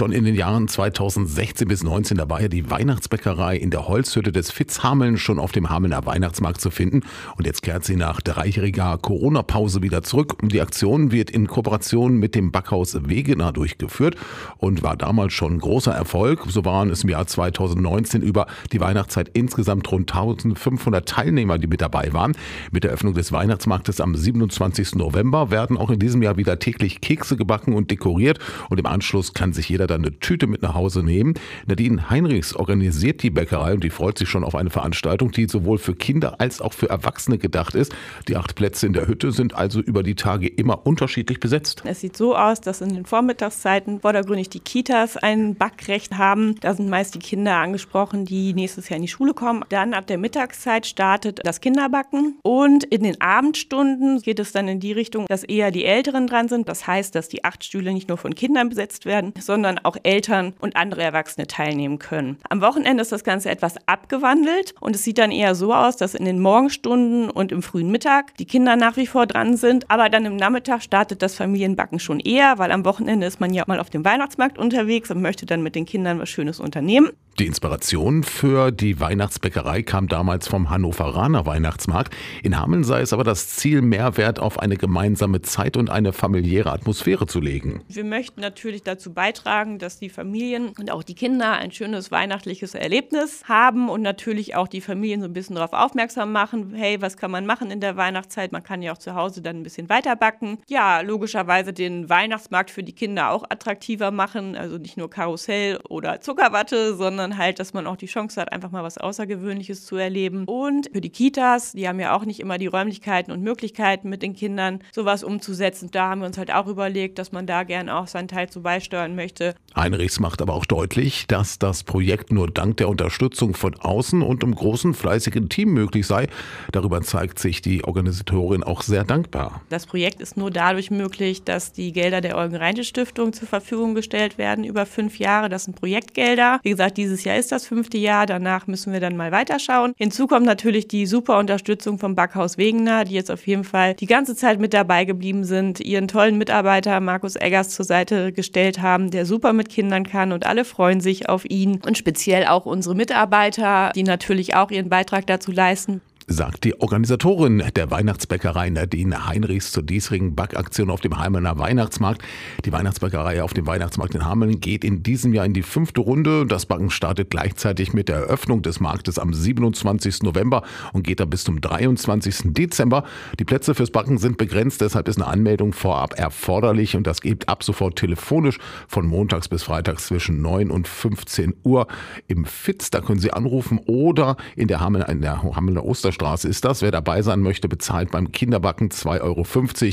Schon in den Jahren 2016 bis 19, da war ja die Weihnachtsbäckerei in der Holzhütte des Fitzhameln schon auf dem Hamelner Weihnachtsmarkt zu finden. Und jetzt kehrt sie nach dreijähriger Corona-Pause wieder zurück. Die Aktion wird in Kooperation mit dem Backhaus Wegener durchgeführt und war damals schon großer Erfolg. So waren es im Jahr 2019 über die Weihnachtszeit insgesamt rund 1500 Teilnehmer, die mit dabei waren. Mit der Öffnung des Weihnachtsmarktes am 27. November werden auch in diesem Jahr wieder täglich Kekse gebacken und dekoriert. Und im Anschluss kann sich jeder dann eine Tüte mit nach Hause nehmen. Nadine Heinrichs organisiert die Bäckerei und die freut sich schon auf eine Veranstaltung, die sowohl für Kinder als auch für Erwachsene gedacht ist. Die acht Plätze in der Hütte sind also über die Tage immer unterschiedlich besetzt. Es sieht so aus, dass in den Vormittagszeiten vordergründig die Kitas ein Backrecht haben. Da sind meist die Kinder angesprochen, die nächstes Jahr in die Schule kommen. Dann ab der Mittagszeit startet das Kinderbacken und in den Abendstunden geht es dann in die Richtung, dass eher die Älteren dran sind. Das heißt, dass die acht Stühle nicht nur von Kindern besetzt werden, sondern auch Eltern und andere Erwachsene teilnehmen können. Am Wochenende ist das Ganze etwas abgewandelt und es sieht dann eher so aus, dass in den Morgenstunden und im frühen Mittag die Kinder nach wie vor dran sind, aber dann im Nachmittag startet das Familienbacken schon eher, weil am Wochenende ist man ja mal auf dem Weihnachtsmarkt unterwegs und möchte dann mit den Kindern was Schönes unternehmen. Die Inspiration für die Weihnachtsbäckerei kam damals vom Hannoveraner Weihnachtsmarkt. In Hameln sei es aber das Ziel, Mehrwert auf eine gemeinsame Zeit und eine familiäre Atmosphäre zu legen. Wir möchten natürlich dazu beitragen, dass die Familien und auch die Kinder ein schönes weihnachtliches Erlebnis haben und natürlich auch die Familien so ein bisschen darauf aufmerksam machen, hey, was kann man machen in der Weihnachtszeit? Man kann ja auch zu Hause dann ein bisschen weiter backen. Ja, logischerweise den Weihnachtsmarkt für die Kinder auch attraktiver machen, also nicht nur Karussell oder Zuckerwatte, sondern sondern halt, dass man auch die Chance hat, einfach mal was Außergewöhnliches zu erleben. Und für die Kitas, die haben ja auch nicht immer die Räumlichkeiten und Möglichkeiten mit den Kindern, sowas umzusetzen. Da haben wir uns halt auch überlegt, dass man da gerne auch seinen Teil zu beisteuern möchte. Heinrichs macht aber auch deutlich, dass das Projekt nur dank der Unterstützung von außen und im großen, fleißigen Team möglich sei. Darüber zeigt sich die Organisatorin auch sehr dankbar. Das Projekt ist nur dadurch möglich, dass die Gelder der Eugen-Reinte-Stiftung zur Verfügung gestellt werden über fünf Jahre. Das sind Projektgelder. Wie gesagt, dieses Jahr ist das fünfte Jahr. Danach müssen wir dann mal weiterschauen. Hinzu kommt natürlich die super Unterstützung vom Backhaus Wegener, die jetzt auf jeden Fall die ganze Zeit mit dabei geblieben sind, ihren tollen Mitarbeiter Markus Eggers zur Seite gestellt haben, der super mit Kindern kann und alle freuen sich auf ihn. Und speziell auch unsere Mitarbeiter, die natürlich auch ihren Beitrag dazu leisten sagt die Organisatorin der Weihnachtsbäckerei Nadine Heinrichs zur diesjährigen Backaktion auf dem Hamelner Weihnachtsmarkt. Die Weihnachtsbäckerei auf dem Weihnachtsmarkt in Hameln geht in diesem Jahr in die fünfte Runde. Das Backen startet gleichzeitig mit der Eröffnung des Marktes am 27. November und geht dann bis zum 23. Dezember. Die Plätze fürs Backen sind begrenzt, deshalb ist eine Anmeldung vorab erforderlich und das geht ab sofort telefonisch von montags bis freitags zwischen 9 und 15 Uhr im Fitz. Da können Sie anrufen oder in der Hamelner, in der Hamelner Osterstraße Straße ist das. Wer dabei sein möchte, bezahlt beim Kinderbacken 2,50 Euro.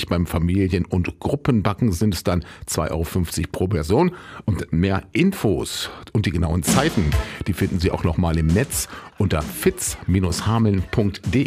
Beim Familien- und Gruppenbacken sind es dann 2,50 Euro pro Person. Und mehr Infos und die genauen Zeiten, die finden Sie auch nochmal im Netz unter fitz-hameln.de.